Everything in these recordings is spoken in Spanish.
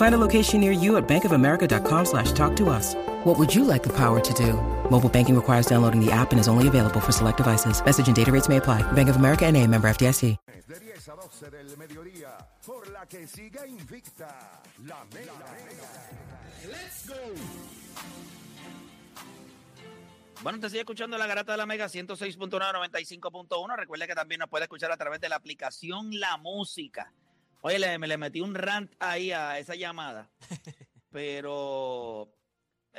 Find a location near you at bankofamerica.com slash talk to us. What would you like the power to do? Mobile banking requires downloading the app and is only available for select devices. Message and data rates may apply. Bank of America and a member FDIC. De 10 a 12 del mediodía, por la que siga invicta, la mega. Let's go. Bueno, te sigue escuchando la garata de la Mega 106.1, 95.1. Recuerda que también nos puede escuchar a través de la aplicación La Música. Oye, le, me le metí un rant ahí a esa llamada, pero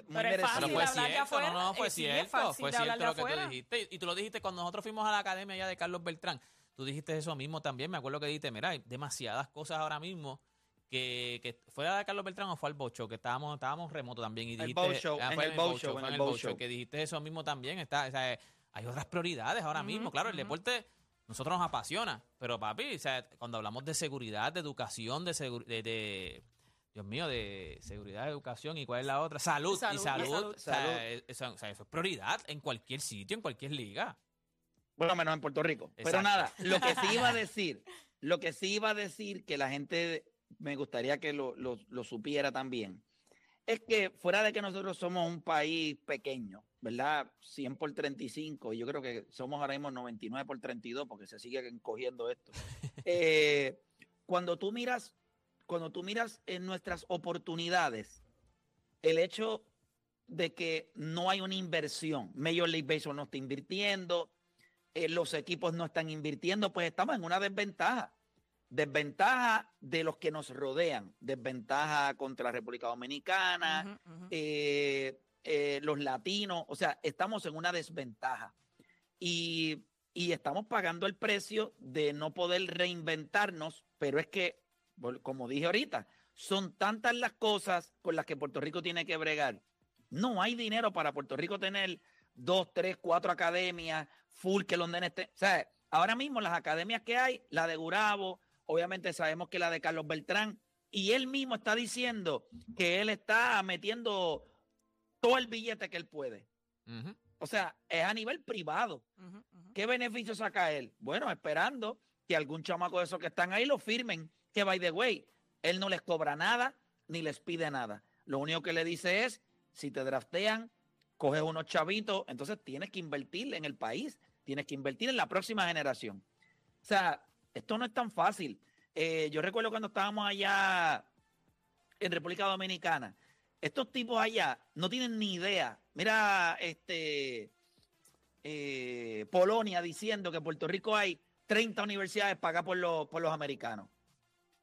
muy Pero fácil Pero fue hablar de cierto, afuera, no, no, fue eh, cierto, fácil fue de hablar cierto lo de que tú afuera. dijiste. Y tú lo dijiste cuando nosotros fuimos a la academia ya de Carlos Beltrán. Tú dijiste eso mismo también. Me acuerdo que dijiste, mira, hay demasiadas cosas ahora mismo que, que fue a la de Carlos Beltrán o fue al Bocho, que estábamos, estábamos remoto también. Y El dijiste, Boat Show, ah, en fue el Show, fue en el Boat Show. que dijiste eso mismo también. Está, o sea, hay otras prioridades ahora mismo. Claro, el deporte nosotros nos apasiona, pero papi, o sea, cuando hablamos de seguridad, de educación, de, segu- de, de- Dios mío, de seguridad, educación y cuál es la otra, salud, Salud, y y salud, salud. o sea, eh, eso, o sea, eso es prioridad en cualquier sitio, en cualquier liga. Bueno, menos en Puerto Rico. Pero Exacto. nada, lo que sí iba a decir, lo que sí iba a decir que la gente me gustaría que lo, lo- lo supiera también, es que fuera de que nosotros somos un país pequeño, ¿verdad? 100 por 35, y yo creo que somos ahora mismo 99 por 32 porque se sigue encogiendo esto. Eh, cuando tú miras, cuando tú miras en nuestras oportunidades, el hecho de que no hay una inversión, Major League Baseball no está invirtiendo, eh, los equipos no están invirtiendo, pues estamos en una desventaja. Desventaja de los que nos rodean, desventaja contra la República Dominicana, eh, eh, los latinos, o sea, estamos en una desventaja. Y, y estamos pagando el precio de no poder reinventarnos, pero es que, como dije ahorita, son tantas las cosas con las que Puerto Rico tiene que bregar. No hay dinero para Puerto Rico tener dos, tres, cuatro academias, full que los nenes estén. O sea, ahora mismo las academias que hay, la de Gurabo, obviamente sabemos que la de Carlos Beltrán, y él mismo está diciendo que él está metiendo todo el billete que él puede. O sea, es a nivel privado. ¿Qué beneficio saca él? Bueno, esperando que algún chamaco de esos que están ahí lo firmen. Que, by the way, él no les cobra nada ni les pide nada. Lo único que le dice es, si te draftean, coges unos chavitos, entonces tienes que invertir en el país, tienes que invertir en la próxima generación. O sea, esto no es tan fácil. Eh, yo recuerdo cuando estábamos allá en República Dominicana, estos tipos allá no tienen ni idea. Mira, este eh, Polonia diciendo que en Puerto Rico hay 30 universidades pagadas por los, por los americanos.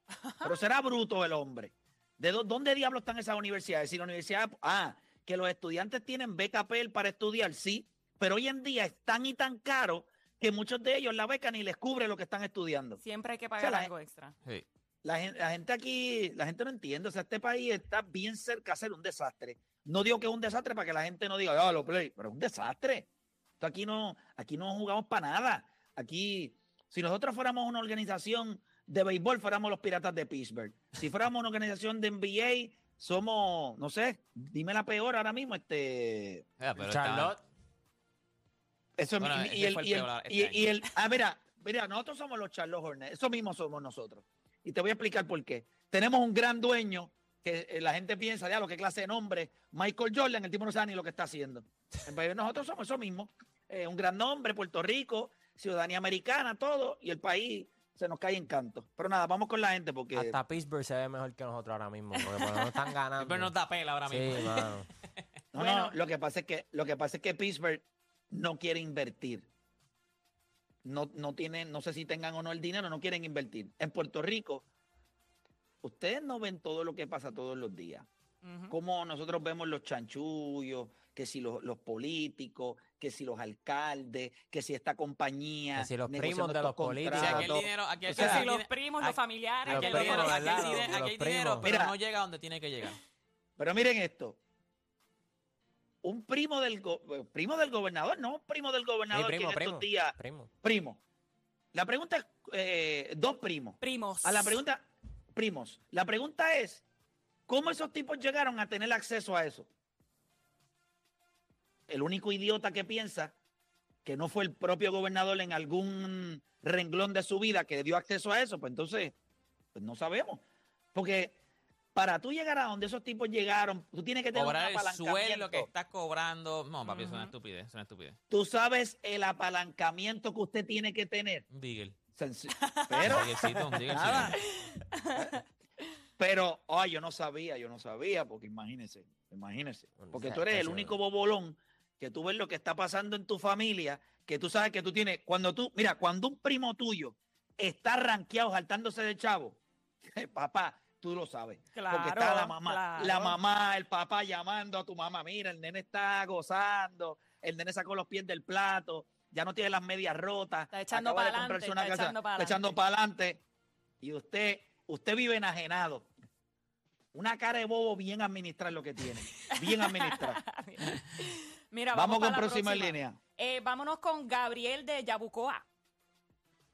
Pero será bruto el hombre. ¿De dó- dónde diablos están esas universidades? Si la universidad, ah, que los estudiantes tienen beca Pell para estudiar, sí, pero hoy en día es tan y tan caro que muchos de ellos la beca ni les cubre lo que están estudiando. Siempre hay que pagar algo extra. Sí. La gente, la gente aquí, la gente no entiende. O sea, este país está bien cerca de ser un desastre. No digo que es un desastre para que la gente no diga, ah, lo play, pero es un desastre. Esto aquí no, aquí no jugamos para nada. Aquí, si nosotros fuéramos una organización de béisbol, fuéramos los piratas de Pittsburgh. Si fuéramos una organización de NBA, somos, no sé, dime la peor ahora mismo, este. Ya, pero está- Charlotte. Eso es- Bueno, y, el, y el- este y- el- ah, mira, mira, nosotros somos los Charlotte Hornets, eso mismo somos nosotros. Y te voy a explicar por qué. Tenemos un gran dueño que eh, la gente piensa, ya lo que clase de nombre, Michael Jordan, el tipo no sabe ni lo que está haciendo. Nosotros somos eso mismo, eh, un gran nombre, Puerto Rico, ciudadanía americana, todo, y el país se nos cae en canto. Pero nada, vamos con la gente porque Hasta Pittsburgh se ve mejor que nosotros ahora mismo. Porque por lo menos están ganando. Pero no da pela ahora mismo. Sí, no, Bueno. no, lo que pasa es que lo que pasa es que Pittsburgh no quiere invertir. no, no tienen, no sé si tengan o no el dinero, no quieren invertir. En Puerto Rico, ustedes no ven todo lo que pasa todos los días. Como nosotros vemos los chanchullos, que si los, los políticos, que si los alcaldes, que si esta compañía. Que si los primos de los políticos. O sea, aquí el contratos. dinero, aquí, O Que si los primos, los familiares, aquí Los el que dinero- pero no llega a donde tiene que llegar. Pero miren esto. Un primo del, primo del gobernador, no un primo del Sí, gobernador primo, que en primo. estos días. Primo. Primo. La pregunta es, eh, dos primos. primos. A la pregunta, primos. La pregunta es, ¿cómo esos tipos llegaron a tener acceso a eso? El único idiota que piensa que no fue el propio gobernador en algún renglón de su vida que dio acceso a eso, pues entonces, pues no sabemos. Porque para tú llegar a donde esos tipos llegaron, tú tienes que tener un Cobrar el sueldo apalancamiento. que estás cobrando. No, papi, es una estupidez, es una estupidez. Tú sabes el apalancamiento que usted tiene que tener. Un. Senci- Pero, Un un nada. Pero, ay, yo no sabía, yo no sabía, porque imagínese, imagínese. Porque tú eres el único bobolón que tú ves lo que está pasando en tu familia, que tú sabes que tú tienes, cuando tú, mira, cuando un primo tuyo está rankeado saltándose de chavo, papá, tú lo sabes. porque está Claro, la mamá, claro. la mamá, el papá llamando a tu mamá, mira, el nene está gozando, el nene sacó los pies del plato, ya no tiene las medias rotas, Está echando comprarse una está casa, echando está pa'lante. echando para adelante, y usted, usted vive enajenado. Una cara de bobo bien administrar lo que tiene, bien administrar. Mira, Vamos, vamos, con para la próxima próxima. línea. Eh, vámonos con Gabriel de Yabucoa.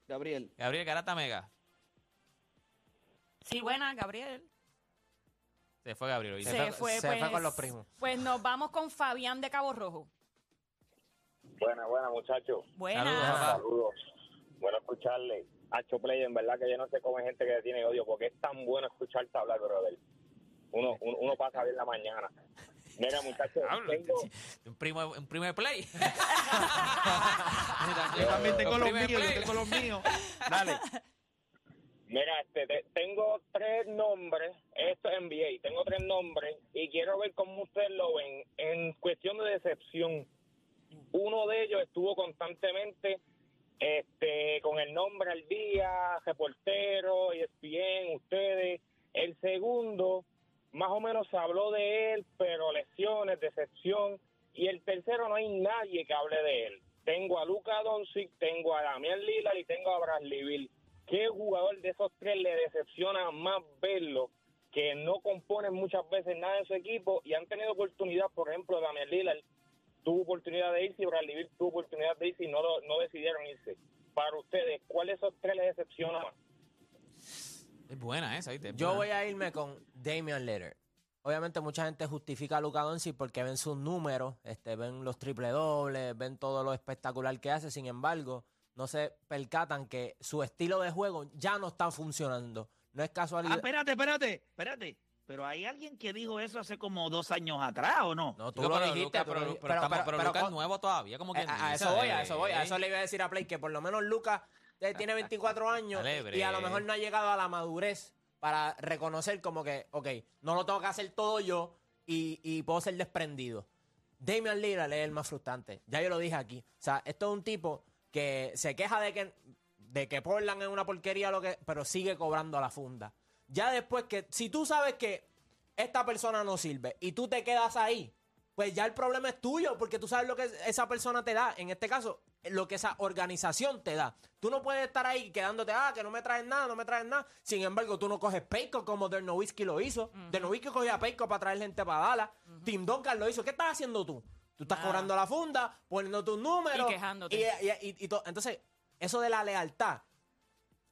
Gabriel. Gabriel Garata Mega. Sí, buena, Gabriel. Se fue Gabriel. hoy. Se Se, fue- se pues, fue con los primos. Pues nos vamos con Fabián de Cabo Rojo. Buena, buena, muchachos. Buena. Saludos. Saludos. Bueno escucharle. Hacho Play, en verdad que yo no sé cómo hay gente que tiene odio, porque es tan bueno escucharte hablar, brother. Uno, uno, uno pasa bien la mañana. Mira, muchachos, Hablo, tengo... Un primo, un primo de play. Yo también tengo Los míos, yo tengo los míos. Dale. Mira, este, te- tengo tres nombres, esto es NBA, tengo tres nombres y quiero ver cómo ustedes lo ven en cuestión de decepción. Uno de ellos estuvo constantemente este, con el nombre al día, reportero, ESPN, ustedes. El segundo, más o menos se habló de él, pero lesiones, decepción. Y el tercero, no hay nadie que hable de él. Tengo a Luca Doncic, tengo a Damián Lillard y tengo a Bradley Bill. ¿Qué jugador de esos tres le decepciona más verlo? Que no componen muchas veces nada en su equipo y han tenido oportunidad, por ejemplo, Damián Lillard tuvo oportunidad de irse y Bradley Bill tuvo oportunidad de irse y no, lo- no decidieron irse. Para ustedes, ¿cuál de esos tres les decepciona más? Es buena esa, ¿viste? Es Yo buena. voy a irme con Damian Lillard. Obviamente mucha gente justifica a Luka Doncic porque ven sus números, este, ven los triple dobles, ven todo lo espectacular que hace. Sin embargo, no se percatan que su estilo de juego ya no está funcionando. No es Ah, casualidad. espérate, espérate, espérate. Pero hay alguien que dijo eso hace como dos años atrás, ¿o no? no, tú lo pero dijiste. Luka, tú pero, pero, estamos- pero- pero pero Luka es nuevo todavía, como Eh, quien a, eso voy, a eso voy. A eso le iba a decir a Play que por lo menos Lucas eh, tiene 24 años Dale, y a lo mejor no ha llegado a la madurez para reconocer como que, ok, no lo tengo que hacer todo yo y, y puedo ser desprendido. Damian Lillard es el más frustrante. Ya yo lo dije aquí. O sea, esto es un tipo que se queja de que, de que Portland es una porquería, lo que, pero sigue cobrando a la funda. Ya después que, si tú sabes que esta persona no sirve y tú te quedas ahí, pues ya el problema es tuyo, porque tú sabes lo que esa persona te da. En este caso, lo que esa organización te da. Tú no puedes estar ahí quedándote, ah, que no me traes nada, no me traes nada. Sin embargo, tú no coges Payco como Dirk Nowitzki lo hizo. Dirk Nowitzki cogía Payco para traer gente para Dallas. Tim Duncan lo hizo. ¿Qué estás haciendo tú? Tú estás cobrando la funda, poniendo tus números. Y quejándote. Y, y- y- y to- entonces, eso de la lealtad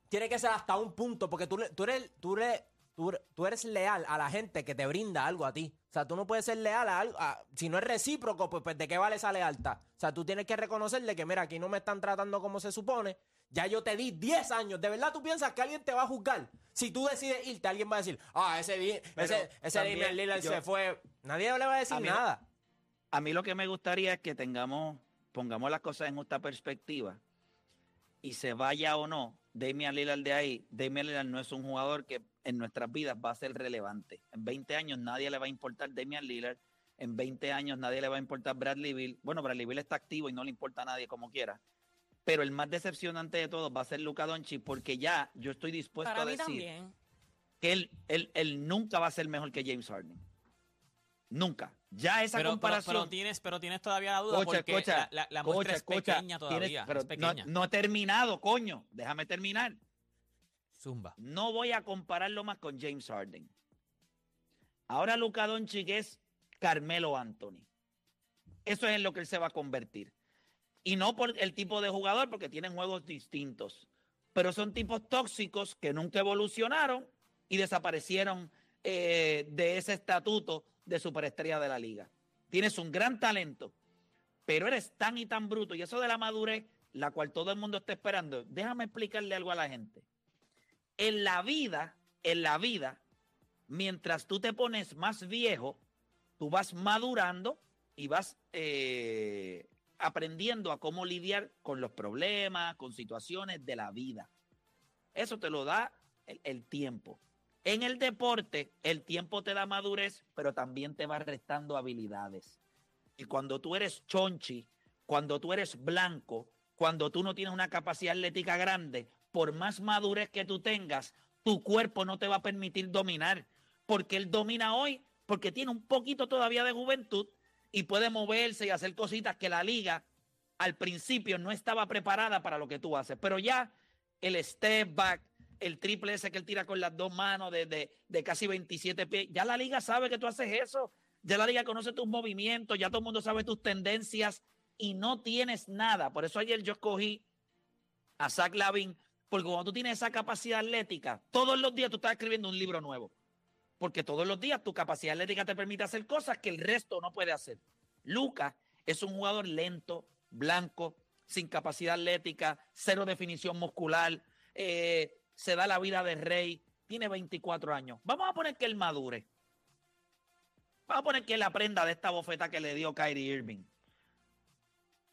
tiene que ser hasta un punto, porque tú, le- tú, eres, tú, eres, tú, tú eres leal a la gente que te brinda algo a ti. O sea, tú no puedes ser leal a algo. a- si no es recíproco, pues, pues ¿de qué vale esa lealtad? O sea, tú tienes que reconocerle que, mira, aquí no me están tratando como se supone. Ya yo te di 10 años. ¿De verdad tú piensas que alguien te va a juzgar? Si tú decides irte, alguien va a decir, ah, ese, ese, ese también yo- se fue. Nadie le va a decir A mí no- nada. A mí lo que me gustaría es que tengamos, pongamos las cosas en justa perspectiva y se vaya o no Damian Lillard de ahí. Damian Lillard no es un jugador que en nuestras vidas va a ser relevante. En 20 años nadie le va a importar Damian Lillard. En 20 años nadie le va a importar Bradley Bill. Bueno, Bradley Bill está activo y no le importa a nadie como quiera. pero el más decepcionante de todos va a ser Luka Doncic porque ya yo estoy dispuesto Para a decir también. que él, él, él nunca va a ser mejor que James Harden. Nunca. Ya esa Pero, pero, comparación. pero tienes, pero tienes todavía la duda porque la, la- la muestra escucha, es pequeña tienes- todavía. pero es no, pequeña. no he terminado, coño. Déjame terminar. Zumba. No voy a compararlo más con James Harden. Ahora Luka Doncic es Carmelo Anthony. Eso es en lo que él se va a convertir. Y no por el tipo de jugador, porque tienen juegos distintos. Pero son tipos tóxicos que nunca evolucionaron y desaparecieron eh, de ese estatuto de superestrella de la liga. Tienes un gran talento, pero eres tan y tan bruto. Y eso de la madurez, la cual todo el mundo está esperando. Déjame explicarle algo a la gente. En la vida, en la vida, mientras tú te pones más viejo, tú vas madurando y vas eh, aprendiendo a cómo lidiar con los problemas, con situaciones de la vida. Eso te lo da el, el tiempo. En el deporte, el tiempo te da madurez, pero también te va restando habilidades. Y cuando tú eres chonchi, cuando tú eres blanco, cuando tú no tienes una capacidad atlética grande, por más madurez que tú tengas, tu cuerpo no te va a permitir dominar. Porque él domina hoy, porque tiene un poquito todavía de juventud y puede moverse y hacer cositas que la liga al principio no estaba preparada para lo que tú haces. Pero ya el step back, el triple ese que él tira con las dos manos de, de, de casi 27 pies, ya la liga sabe que tú haces eso. Ya la liga conoce tus movimientos, ya todo el mundo sabe tus tendencias y no tienes nada. Por eso ayer yo escogí a Zach Lavin, porque cuando tú tienes esa capacidad atlética, todos los días tú estás escribiendo un libro nuevo. Porque todos los días tu capacidad atlética te permite hacer cosas que el resto no puede hacer. Lucas es un jugador lento, blanco, sin capacidad atlética, cero definición muscular, eh, se da la vida de rey, tiene 24 años. Vamos a poner que él madure. Vamos a poner que él aprenda de esta bofeta que le dio Kyrie Irving.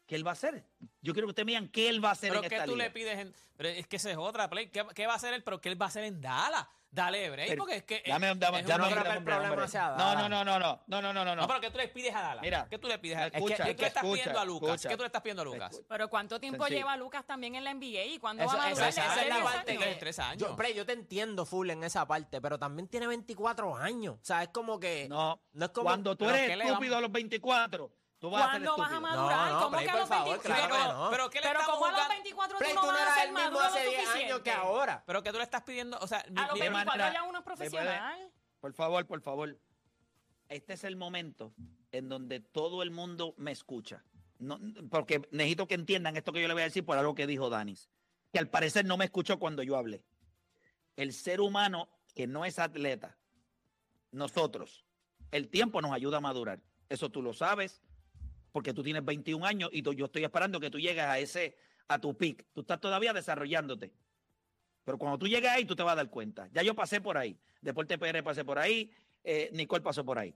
¿Qué él va a hacer? Yo quiero que ustedes me digan qué él va a hacer Pero en que esta tú liga. le pides en, pero es que esa es otra play. ¿Qué, qué va a hacer él? Pero ¿qué él va a hacer en Dallas? Dale, break, Pero- porque es que Dame, dame, es dame, dame, el problema hombre. sea No, no, no, no, no, no, no, no, no, No, pero ¿qué tú le pides a Dallas? Mira, ¿Qué tú le pides a escucha, ¿Qué, qué le estás escucha, pidiendo a Lucas? escucha. ¿Qué tú le estás pidiendo a Lucas? Pero ¿cuánto tiempo Sencillo. lleva Lucas también en la NBA? ¿Y cuándo va a madurar? esa ¿De es la parte años? de tres años. Yo, yo te entiendo full en esa parte, pero también tiene 24 años. O sea, es como que. No, No es como- cuando tú eres ¿qué le estúpido a los 24, tú vas a ser ¿Cuándo vas a estúpido. madurar? No, no, ¿Cómo Play, que a por los favor, 24? claro que no. pero ¿qué le Pero estamos como a los jugando? 24 Play, tú no tú no vas a eras ser el mismo maduro lo hace 10 suficiente. años que ahora. Pero que tú le estás pidiendo, o sea, mi- A los mi- ¿Qué 24 manera? ya uno es profesional. Por favor, por favor. Este es el momento en donde todo el mundo me escucha. No, porque necesito que entiendan esto que yo le voy a decir por algo que dijo Danis. Que al parecer no me escuchó cuando yo hablé. El ser humano que no es atleta, nosotros, el tiempo nos ayuda a madurar. Eso tú lo sabes, porque tú tienes 21 años y tú- yo estoy esperando que tú llegues a ese, a tu peak. Tú estás todavía desarrollándote. Pero cuando tú llegues ahí, tú te vas a dar cuenta. Ya yo pasé por ahí. Deporte PR pasé por ahí. eh, Nicole pasó por ahí.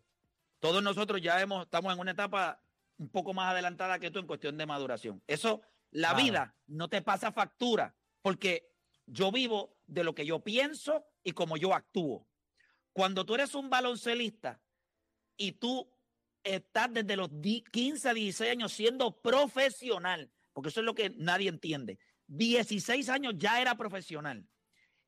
Todos nosotros ya hemos, estamos en una etapa un poco más adelantada que tú en cuestión de maduración. Eso, la Claro. vida no te pasa factura, porque yo vivo de lo que yo pienso y como yo actúo. Cuando tú eres un baloncelista y tú estás desde los di- 15 a 16 años siendo profesional, porque eso es lo que nadie entiende. 16 años ya era profesional.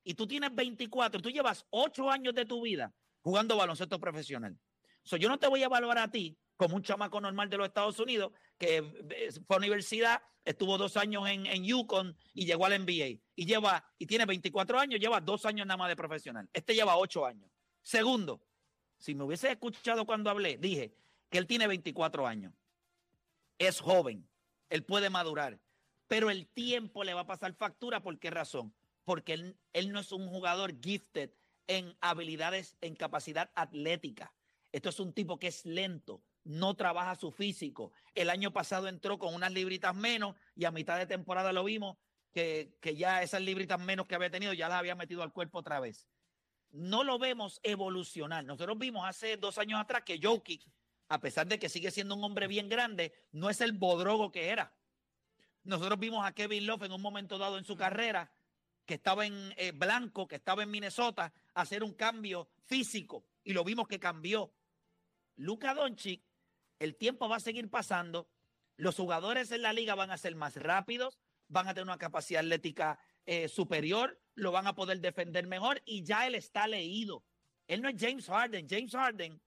Y tú tienes 24, tú llevas 8 años de tu vida jugando baloncesto profesional. So, yo no te voy a evaluar a ti como un chamaco normal de los Estados Unidos que eh, fue a universidad, estuvo dos años en, en Yukon y llegó al NBA. Y lleva, y tiene 24 años, lleva dos años nada más de profesional. Este lleva 8 años. Segundo, si me hubiese escuchado cuando hablé, dije que él tiene 24 años. Es joven, él puede madurar, pero el tiempo le va a pasar factura. ¿Por qué razón? Porque él, no es un jugador gifted en habilidades, en capacidad atlética. Esto es un tipo que es lento, no trabaja su físico. El año pasado entró con unas libritas menos y a mitad de temporada lo vimos que, que ya esas libritas menos que había tenido ya las había metido al cuerpo otra vez. No lo vemos evolucionar. Nosotros vimos hace dos años atrás que Jokic, a pesar de que sigue siendo un hombre bien grande, no es el bodrogo que era. Nosotros vimos a Kevin Love en un momento dado en su carrera, que estaba en eh, blanco, que estaba en Minnesota, hacer un cambio físico y lo vimos que cambió. Luka Doncic, el tiempo va a seguir pasando, los jugadores en la liga van a ser más rápidos, van a tener una capacidad atlética eh, superior, lo van a poder defender mejor y ya él está leído. Él no es James Harden. James Harden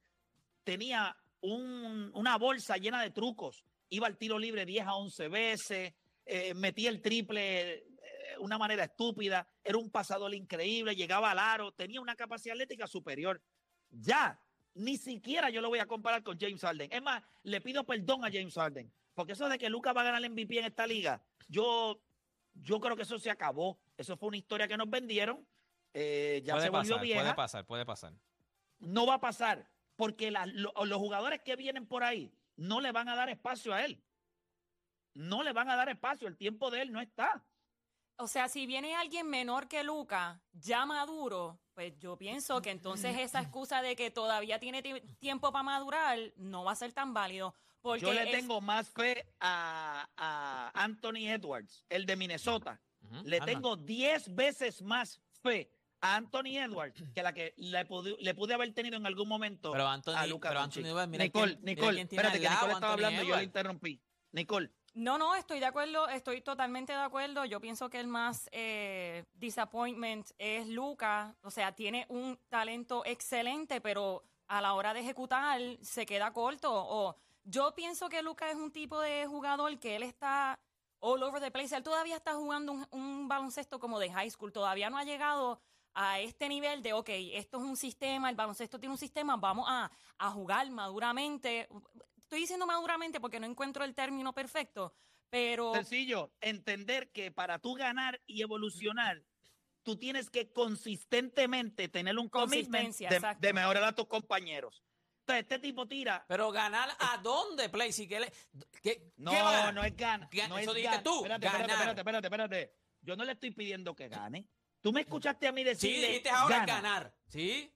tenía un- una bolsa llena de trucos. Iba al tiro libre 10 a 11 veces, eh, metía el triple eh, de una manera estúpida, era un pasador increíble, llegaba al aro, tenía una capacidad atlética superior. Ya, ni siquiera yo lo voy a comparar con James Harden. Es más, le pido perdón a James Harden, porque eso de que Lucas va a ganar el MVP en esta liga, yo, yo creo que eso se acabó. Eso fue una historia que nos vendieron, eh, ya puede se volvió pasar, vieja puede pasar, puede pasar. no va a pasar porque la- lo- los jugadores que vienen por ahí no le van a dar espacio a él. No le van a dar espacio, el tiempo de él no está. O sea, si viene alguien menor que Luca, ya maduro, pues yo pienso que entonces esa excusa de que todavía tiene ti- tiempo para madurar no va a ser tan válido. Porque Yo le es- tengo más fe a, a Anthony Edwards, el de Minnesota. Le anda. tengo 10 veces más fe Anthony Edwards que la que le pude, le pude haber tenido en algún momento Pero Anthony, a Luka pero Doncic. Anthony Edwards, mira Nicole, quién- Nicole, espérate que Nicole estaba Anthony hablando y yo le interrumpí. Nicole, No, no, estoy de acuerdo, estoy totalmente de acuerdo. Yo pienso que el más eh, disappointment es Luca. O sea, tiene un talento excelente, pero a la hora de ejecutar se queda corto. O yo pienso que Luca es un tipo de jugador que él está all over the place. Él todavía está jugando un, un baloncesto como de high school. Todavía no ha llegado a este nivel de, ok, esto es un sistema, el baloncesto tiene un sistema, vamos a, a jugar maduramente. Estoy diciendo maduramente porque no encuentro el término perfecto, pero Sencillo, entender que para tú ganar y evolucionar, tú tienes que consistentemente tener un commitment de, de mejorar a tus compañeros. Entonces, este tipo tira. Pero ganar a dónde, Play? Si que le- ¿qué, No, qué va no es ganar. Ga- no eso es dijiste gan- tú, Espérate, espérate, ganar. espérate, espérate, espérate. Yo no le estoy pidiendo que gane. Tú me escuchaste a mí Sí, decir. dijiste ahora ganar. ¿Sí?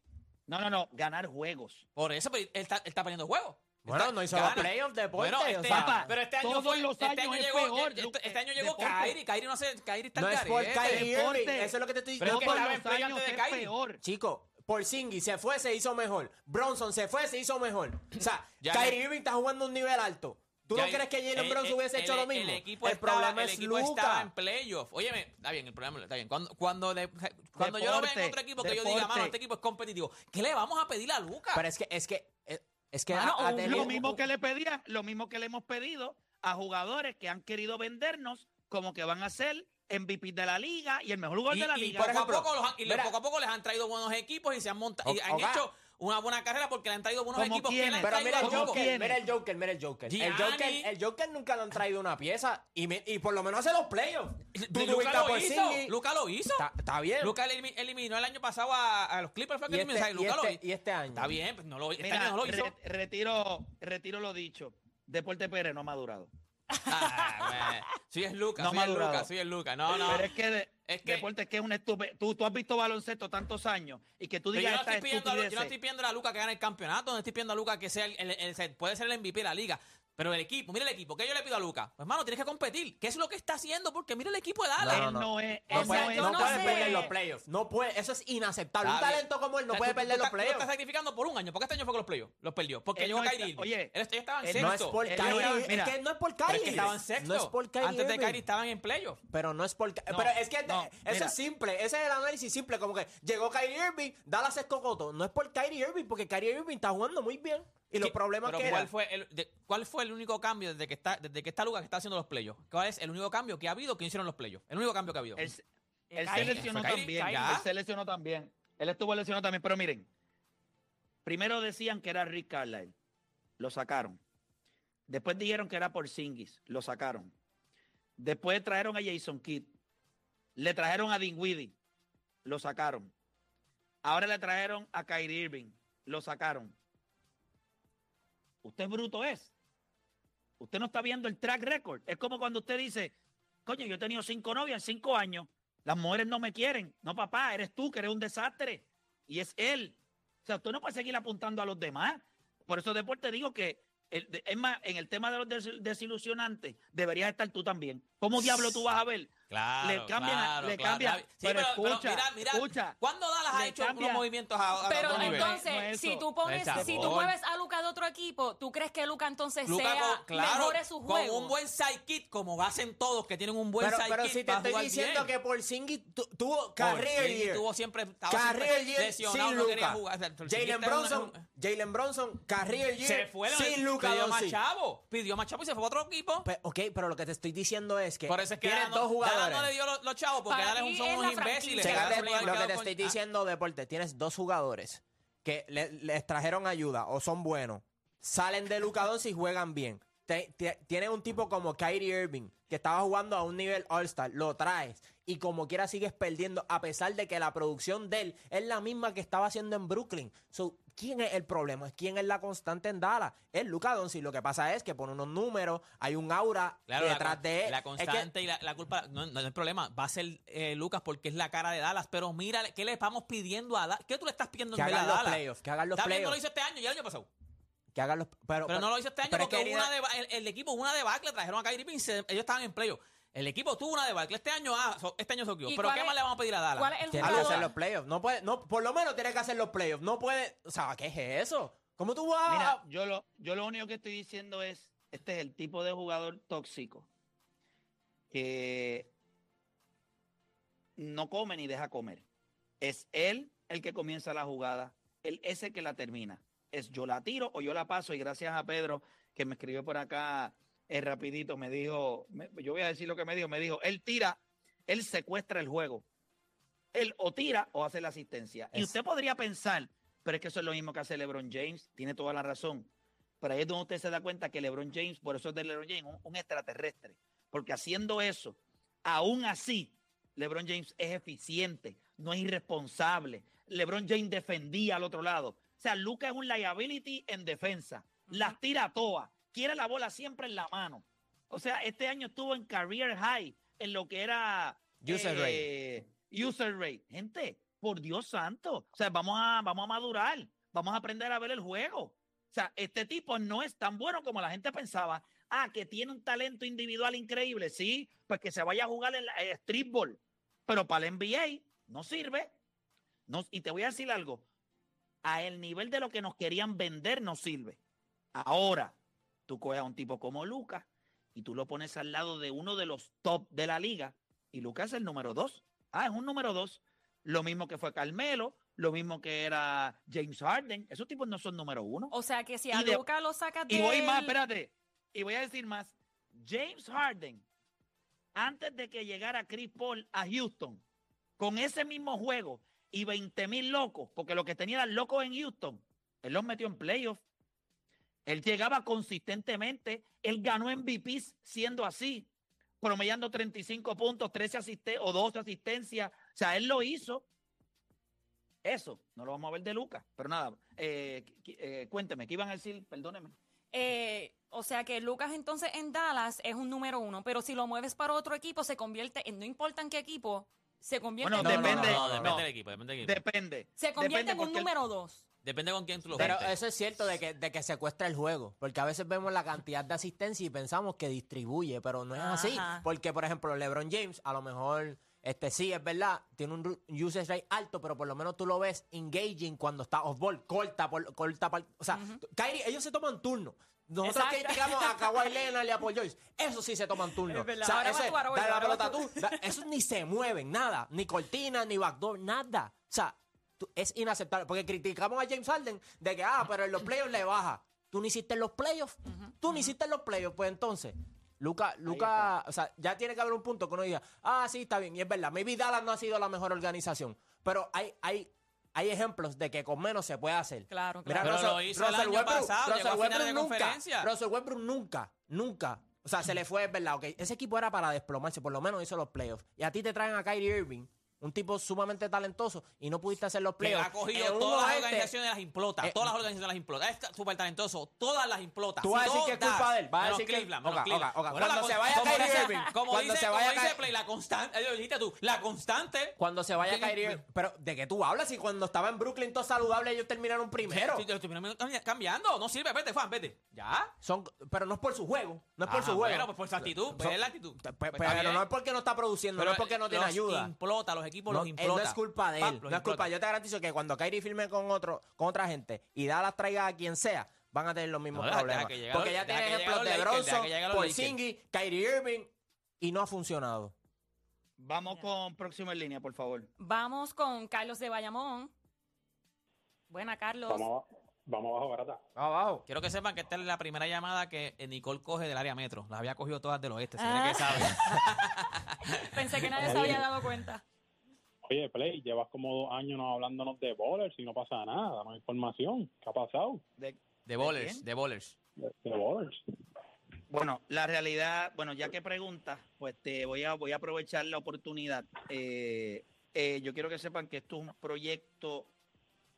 No, no, no, ganar juegos. Por eso, pero él está, él está perdiendo juegos. Bueno, Está- no hizo los playoffs deporte. Bueno, o este, sea, Papá, pero este año todos fue, los este años año es llegó, peor, este, este año eh, llegó. Kyrie, Kyrie no sé, Kyrie está no es por Deporte. Irving. Eso es lo que te estoy Pero diciendo. que Todos estaba en los años antes de es Kyrie. peor. Chico, Porzingis se fue, se hizo mejor. Bronson se fue, se hizo mejor. O sea, Ya Kyrie Irving está jugando a un nivel alto. ¿Tú Ya no crees que Jalen el- hubiese hecho el- lo mismo? El equipo, el estaba, problema el es equipo estaba en playoff. Óyeme, está bien, el problema está bien. Cuando, cuando, le- cuando yo lo veo en otro equipo que yo diga, mano, este equipo es competitivo, ¿qué le vamos a pedir a Luca? Pero es que, es que, es- es que Mano, a- a un- tener- Lo mismo que le pedía, lo mismo que le hemos pedido a jugadores que han querido vendernos como que van a ser MVP de la liga y el mejor jugador y, de la y liga. poco, a poco, los han- y mira. poco a poco les han traído buenos equipos y se han montado y han hecho una buena carrera porque le han traído buenos ¿Cómo equipos que le han? Pero traído mira el a ¿Cómo Luka. Joker, mira el Joker, mira el Joker. El. Joker, el Joker nunca le han traído una pieza y, me- y por lo menos hace los playoffs. Luca lo hizo. Luca lo hizo. Está, está bien. Luca elimi- eliminó el año pasado a, a los Clippers. Fue que y, eliminó. este, o sea, y Luka lo este- y este año. Está bien, pues no lo, este Mira, año no lo hizo. re- retiro, retiro lo dicho. Deporte Pérez no ha madurado. Ah, sí es Luca, No sí es madurado. Luca, sí es Luca. No, no. Pero es que, de- Es que- deporte es que es un estúpido. Tú, tú has visto baloncesto tantos años y que tú Pero yo digas no, estoy pidiendo yo no estoy pidiendo a Luca que gane el campeonato, no estoy pidiendo a Luca que sea el, el- el- el- puede ser el MVP de la liga. Pero el equipo, mira el equipo, ¿qué yo le pido a Luca? Pues hermano, tienes que competir. ¿Qué es lo que está haciendo? Porque mira el equipo de Dallas. Él No, no, no es. No, él puede, no es- no no puede perder los playoffs. No puede, eso es inaceptable. Está un bien. talento como él no O sea, puede tú- tú perder los tú lo playoffs. estás sacrificando por un año. ¿Por qué este año fue con los playoffs? Los perdió. Porque Él llegó no Kyrie está- Irving. oye, él, estaba en él sexto. No es por Kyrie, es que no es por Kyrie. es que estaban en sexto. No es por Kyrie Antes de. Kyrie estaban en playoffs. Pero no es por Pero es que no, eso mira. es simple. Ese es el análisis simple. Como que llegó Kyrie Irving, Dallas es cocoto. No es por Kyrie Irving, porque Kyrie Irving está jugando muy bien. Y los ¿Qué- problemas que ¿cuál era. fue, el, de- ¿Cuál fue el único cambio desde que está desde que está Luca que está haciendo los playoffs? ¿Cuál es el único cambio que ha habido que hicieron los playoffs? El único cambio que ha habido. Él, se- él se Kyrie. lesionó también. Él se lesionó también. Él estuvo lesionado también. Pero miren, primero decían que era Rick Carlisle. Lo sacaron. Después dijeron que era por Singis. Lo sacaron. Después trajeron a Jason Kidd. Le trajeron a Dinwiddie. Lo sacaron. Ahora le trajeron a Kyrie Irving. Lo sacaron. Usted bruto es. Usted no está viendo el track record. Es como cuando usted dice, coño, yo he tenido cinco novias en cinco años. Las mujeres no me quieren. No, papá, eres tú que eres un desastre. Y es él. O sea, usted no puede seguir apuntando a los demás. Por eso, deporte, digo que, es más, en el tema de los des- desilusionantes, deberías estar tú también. ¿Cómo diablo tú vas a ver Claro, le cambian, claro, le claro. cambian. Sí, pero, pero- escucha, pero mira, mira, escucha. ¿Cuándo Dallas ha hecho cambia- unos movimientos a, a Pero otro nivel? entonces, No es si tú pones, si tú mueves a Luca de otro equipo, ¿tú crees que Luca entonces Luka sea con- claro, mejore su con juego? un buen sidekick, como hacen todos que tienen un buen Pero, sidekick. pero si te estoy diciendo bien. que Porzingis tu- tuvo year. tuvo siempre, siempre lesionado, sin no quería jugar. O sea, Porzingis Jalen una- Bronson, Jalen Bronson, career year se fue sin Luka pidió más chavo, pidió más chavo y se fue a otro equipo. Ok, pero lo que te estoy diciendo es que Por eso es que tienes Dallas no- dos jugadores. No le dio los, los chavos porque Para Dallas ti son es unos la imbéciles. franquicia. Chécate lo que te con- estoy diciendo, Deporte. Tienes dos jugadores que le- les trajeron ayuda o son buenos. Salen de Luka Doncic y juegan bien. Te- te- Tienes un tipo como Kyrie Irving que estaba jugando a un nivel All-Star. Lo traes y como quiera sigues perdiendo a pesar de que la producción de él es la misma que estaba haciendo en Brooklyn. So, ¿Quién es el problema? ¿Quién es la constante en Dallas? Es Luka Doncic. Lo que pasa es que pone unos números, hay un aura Claro, detrás de él. La Es que- constante y la, la culpa, no, no es el problema, va a ser eh, Lucas porque es la cara de Dallas, pero mira, ¿qué le estamos pidiendo a Dallas? ¿Qué tú le estás pidiendo que en hagan los Dallas? playoffs, que hagan los bien, no lo playoffs. hizo este año y el año pasado. Que hagan los, pero, Pero no lo hizo este año es porque una deba- el, el equipo hubo una debacle, trajeron a Kyrie Irving, ellos estaban en playoff. El equipo tuvo una debacle. Este año, ah, so- este año soqueó. ¿Y Pero cuál ¿qué es- más le vamos a pedir a Dallas? ¿Cuál es el Tiene que hacer los playoffs. No puede, no, por lo menos tiene que hacer los playoffs. No puede, o sea, ¿qué es eso? ¿Cómo tú vas? Mira, yo lo, yo lo único que estoy diciendo es, este es el tipo de jugador tóxico que no come ni deja comer. Es él el que comienza la jugada, él es el que la termina. Es yo la tiro o yo la paso y gracias a Pedro que me escribió por acá eh, rapidito, me dijo, me- yo voy a decir lo que me dijo, me dijo, él tira, él secuestra el juego. Él o tira o hace la asistencia. Y usted podría pensar, pero es que eso es lo mismo que hace LeBron James, tiene toda la razón. Pero ahí es donde usted se da cuenta que LeBron James, por eso es de LeBron James, un, un extraterrestre. Porque haciendo eso, aún así, LeBron James es eficiente, no es irresponsable. LeBron James defendía al otro lado. O sea, Luca es un liability en defensa. Las tira todas. Quiere la bola siempre en la mano. O sea, este año estuvo en career high en lo que era User eh, User rate. Gente, por Dios santo. O sea, vamos a, vamos a madurar. Vamos a aprender a ver el juego. O sea, este tipo no es tan bueno como la gente pensaba. Ah, que tiene un talento individual increíble. Sí, pues que se vaya a jugar en la eh, streetball. Pero para el NBA no sirve. No, y te voy a decir algo. A el nivel de lo que nos querían vender no sirve. Ahora, tú coges a un tipo como Lucas y tú lo pones al lado de uno de los top de la liga y Lucas es el número dos. Ah, es un número dos. Lo mismo que fue Carmelo, lo mismo que era James Harden. Esos tipos no son número uno. O sea que si a Y de- Luca lo sacas de Y voy más, espérate. Y voy a decir más. James Harden, antes de que llegara Chris Paul a Houston, con ese mismo juego y 20 mil locos, porque lo que tenía eran locos en Houston, él los metió en playoffs. Él llegaba consistentemente. Él ganó MVPs siendo así, promediando 35 puntos, 13 asisten o 12 asistencias. O sea, él lo hizo. Eso, no lo vamos a ver de Lucas. Pero nada, eh, eh, cuénteme, ¿qué iban a decir? Perdóneme. Eh, o sea que Lucas entonces en Dallas es un número uno, pero si lo mueves para otro equipo se convierte en, no importa en qué equipo, se convierte Bueno, en, depende. No, no, depende no. del equipo, depende del equipo. Depende. se convierte Depende en un el- número dos. Depende con quién tú lo Pero juntes. eso es cierto de que, de que secuestra el juego. Porque a veces vemos la cantidad de asistencia y pensamos que distribuye, pero no es así. Ajá. Porque, por ejemplo, LeBron James, a lo mejor, este sí, es verdad, tiene un usage rate alto, pero por lo menos tú lo ves engaging cuando está off-ball, corta, por, corta, o sea, Kyrie, ellos se toman turno. Nosotros que Exacto. digamos a Kawhi Leonard y a Paul Joyce, eso sí se toman turno. Es verdad. O sea, Ahora vas ese, tú, ahora voy dale yo, la ahora pelota vas tú. da- Esos ni se mueven, nada. Ni cortina, ni backdoor, nada. O sea, es inaceptable. Porque criticamos a James Harden de que, ah, pero en los playoffs le baja. Tú no hiciste en los playoffs. Tú no hiciste en los playoffs. Pues entonces, Luca, Luca, o sea, ya tiene que haber un punto que uno diga, ah, sí, está bien. Y es verdad, maybe Dallas no ha sido la mejor organización. Pero hay, hay, hay ejemplos de que con menos se puede hacer. Claro, Mira, claro. Pero lo hizo el año pasado, llegó a finales de nunca. Russell Westbrook nunca, nunca. O sea, se le fue, es verdad, ok. Ese equipo era para desplomarse, por lo menos hizo los playoffs. Y a ti te traen a Kyrie Irving, Un tipo sumamente talentoso y no pudiste hacer los Que playoffs. ha cogido En todas las organizaciones las implota. Eh, todas las organizaciones las implota. Es súper talentoso. Todas las implota. Tú vas a decir que es culpa de él. Vas a decir que- Cleveland, menos. Bueno, Cuando se vaya como Kyrie dice- Irving, Como cuando dice, se como vaya dice Ky- Play, la constante. eh, dijiste tú, la constante. Cuando se vaya ¿Qué- Kyrie Irving- Pero, ¿de qué tú hablas? Si cuando estaba en Brooklyn todo saludable ellos terminaron primero. Sí, cambi- cambiando. No sirve, vete, Juan, vete. ¿Ya? Son, pero no es por su juego. No es por Ajá, su juego. Bueno, pues por su actitud. Pues es la actitud. Pues pero no es porque no está produciendo, no es porque no tiene ayuda. implota, los equipos No, los implota. no es culpa de él. No es culpa. Yo te garantizo que cuando Kyrie firme con otro, con otra gente y da las traiga a quien sea, van a tener los mismos No, problemas. Porque ya tiene ejemplos los de Bronson, que llegue los Porzingis, Kyrie Irving y no ha funcionado. Vamos con próximo en línea, por favor. Vamos con Carlos de Bayamón. Buena, Carlos. Vamos, vamos abajo, barata. Abajo. Quiero que sepan que esta es la primera llamada que eh, Nicole coge del área metro. Las había cogido todas del oeste, Ah. que sabe. Pensé que nadie se había dado cuenta. Oye, Play, llevas como dos años no hablándonos de bowlers y no pasa nada, no hay información. ¿Qué ha pasado De- De bowlers, de bowlers. de, de bowlers? Bueno, la realidad, bueno, ya que preguntas, pues te voy a, voy a aprovechar la oportunidad. Eh, eh, yo quiero que sepan que esto es un proyecto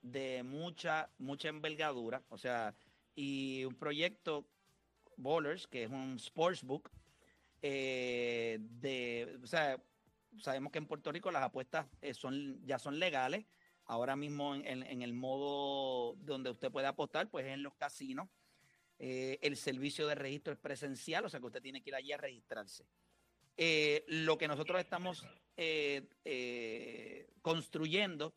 de mucha, mucha envergadura, o sea, y un proyecto Bowlers, que es un sportsbook, eh, de, o sea, sabemos que en Puerto Rico las apuestas eh, son, ya son legales. Ahora mismo en, el modo donde usted puede apostar, pues es en los casinos. Eh, el servicio de registro es presencial, o sea que usted tiene que ir allí a registrarse. Eh, lo que nosotros estamos construyendo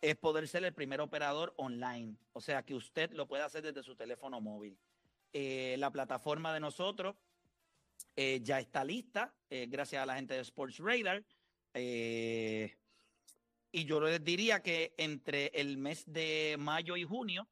es poder ser el primer operador online, o sea que usted lo puede hacer desde su teléfono móvil. La plataforma de nosotros ya está lista, gracias a la gente de Sports Radar. Eh, y yo les diría que entre el mes de mayo y junio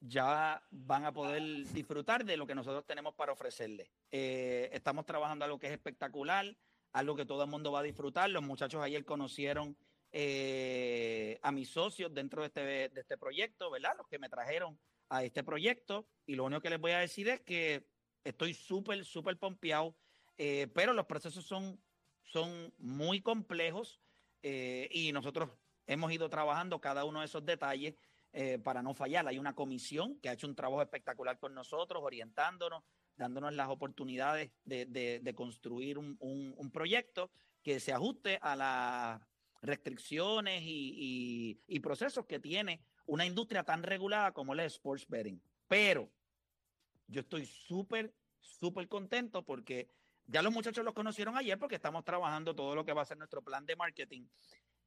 ya van a poder disfrutar de lo que nosotros tenemos para ofrecerles. Eh, estamos trabajando algo que es espectacular, algo que todo el mundo va a disfrutar. Los muchachos ayer conocieron eh, a mis socios dentro de este, de este proyecto, ¿verdad? Los que me trajeron a este proyecto. Y lo único que les voy a decir es que estoy súper, súper pompeado, pero los procesos son, son muy complejos eh, y nosotros hemos ido trabajando cada uno de esos detalles eh, para no fallar. Hay una comisión que ha hecho un trabajo espectacular con nosotros, orientándonos, dándonos las oportunidades de, de- construir un, un- proyecto que se ajuste a las restricciones y, y- y procesos que tiene una industria tan regulada como la sports betting. Pero yo estoy súper, súper contento porque ya los muchachos los conocieron ayer porque estamos trabajando todo lo que va a ser nuestro plan de marketing.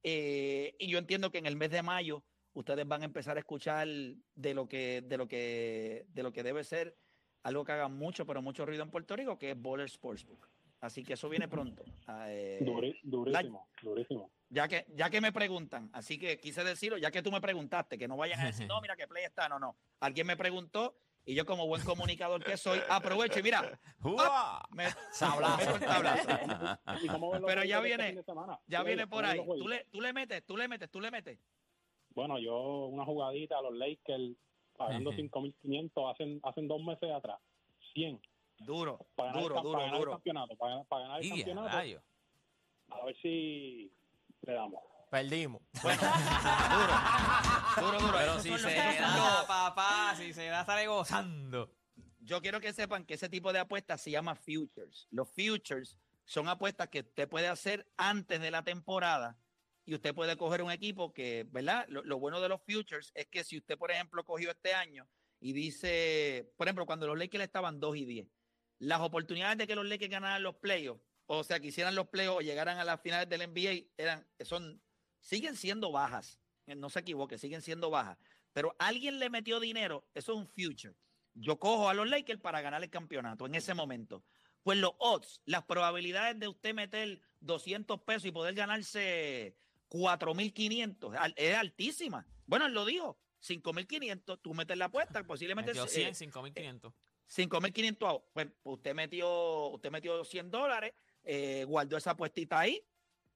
Eh, y yo entiendo que en el mes de mayo ustedes van a empezar a escuchar de lo que, de lo que, de lo que debe ser algo que haga mucho, pero mucho ruido en Puerto Rico, que es Bowler Sportsbook. Así que eso viene pronto. Ah, eh, durísimo, durísimo. ya que, ya que me preguntan, así que quise decirlo, ya que tú me preguntaste, que no vayan a decir, no, mira que Play está, no, no. Alguien me preguntó y yo como buen comunicador que soy, aprovecho y mira, me, Sablazo. el tablazo. ¿Y Pero ya este viene- fin de semana? Ya ¿Cómo viene por ahí. Tú le, tú le metes, tú le metes, tú le metes. Bueno, yo una jugadita a los Lakers pagando Ejé. 5.500 hacen, hacen dos meses atrás. 100. Duro, Para ganar, duro, el, duro, para ganar el duro. campeonato. Para, para ganar el campeonato. rayos. A ver si le damos. Perdimos. Bueno, duro, duro, duro. Pero si se da, papá, si se da, sale gozando. Yo quiero que sepan que ese tipo de apuestas se llama futures. Los futures son apuestas que usted puede hacer antes de la temporada y usted puede coger un equipo que, ¿verdad? Lo, lo bueno de los futures es que si usted, por ejemplo, cogió este año y dice, por ejemplo, cuando los Lakers estaban 2 y 10, las oportunidades de que los Lakers ganaran los playoffs, o sea, que hicieran los playoffs o llegaran a las finales del NBA, eran, son, siguen siendo bajas. Eh, No se equivoque, siguen siendo bajas. Pero alguien le metió dinero, eso es un future. Yo cojo a los Lakers para ganar el campeonato en ese momento. Pues los odds, las probabilidades de usted meter 200 pesos y poder ganarse 4.500 al- es altísima. Bueno, él lo dijo, 5.500, tú metes la apuesta, posiblemente Metió eh, 100, 5500. 5.500 out. Pues usted metió, usted metió 100 dólares, eh, guardó esa apuestita ahí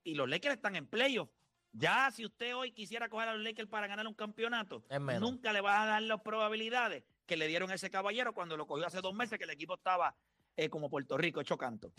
y los Lakers están en playoff. Ya si usted hoy quisiera coger a los Lakers para ganar un campeonato, nunca le vas a dar las probabilidades que le dieron a ese caballero cuando lo cogió hace dos meses, que el equipo estaba eh, como Puerto Rico, hecho canto.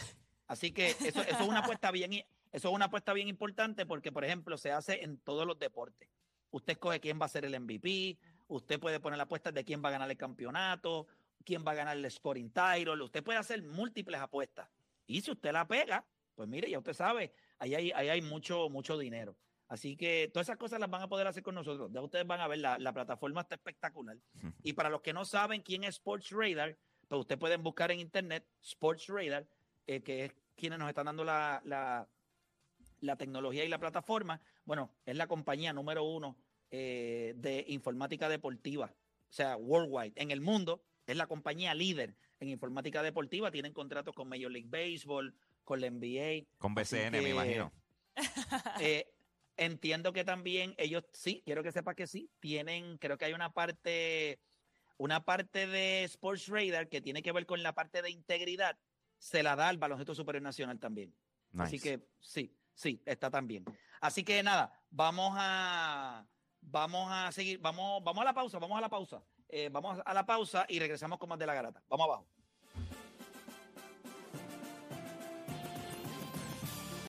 Así que eso, eso es una apuesta bien, Eso es una apuesta bien importante porque, por ejemplo, se hace en todos los deportes. Usted escoge quién va a ser el MVP, usted puede poner la apuesta de quién va a ganar el campeonato, quién va a ganar el scoring title, usted puede hacer múltiples apuestas. Y si usted la pega, pues mire, ya usted sabe, ahí hay, ahí hay mucho, mucho dinero. Así que todas esas cosas las van a poder hacer con nosotros. Ya ustedes van a ver, la, la plataforma está espectacular. Y para los que no saben quién es Sports Radar, pues ustedes pueden buscar en internet Sports Radar, eh, que es quienes nos están dando la, la, la tecnología y la plataforma. Bueno, es la compañía número uno eh, de informática deportiva, o sea, worldwide, en el mundo. Es la compañía líder en informática deportiva. Tienen contratos con Major League Baseball, con la NBA. Con BCN, me imagino. eh, entiendo que también ellos, sí, quiero que sepa que sí, tienen, creo que hay una parte, una parte de Sports Radar que tiene que ver con la parte de integridad, se la da al baloncesto superior nacional también. Así que sí, sí, está también. Así que nada, vamos a, vamos a seguir, vamos, vamos a la pausa, vamos a la pausa. Eh, vamos a la pausa y regresamos con más de la garata. Vamos abajo.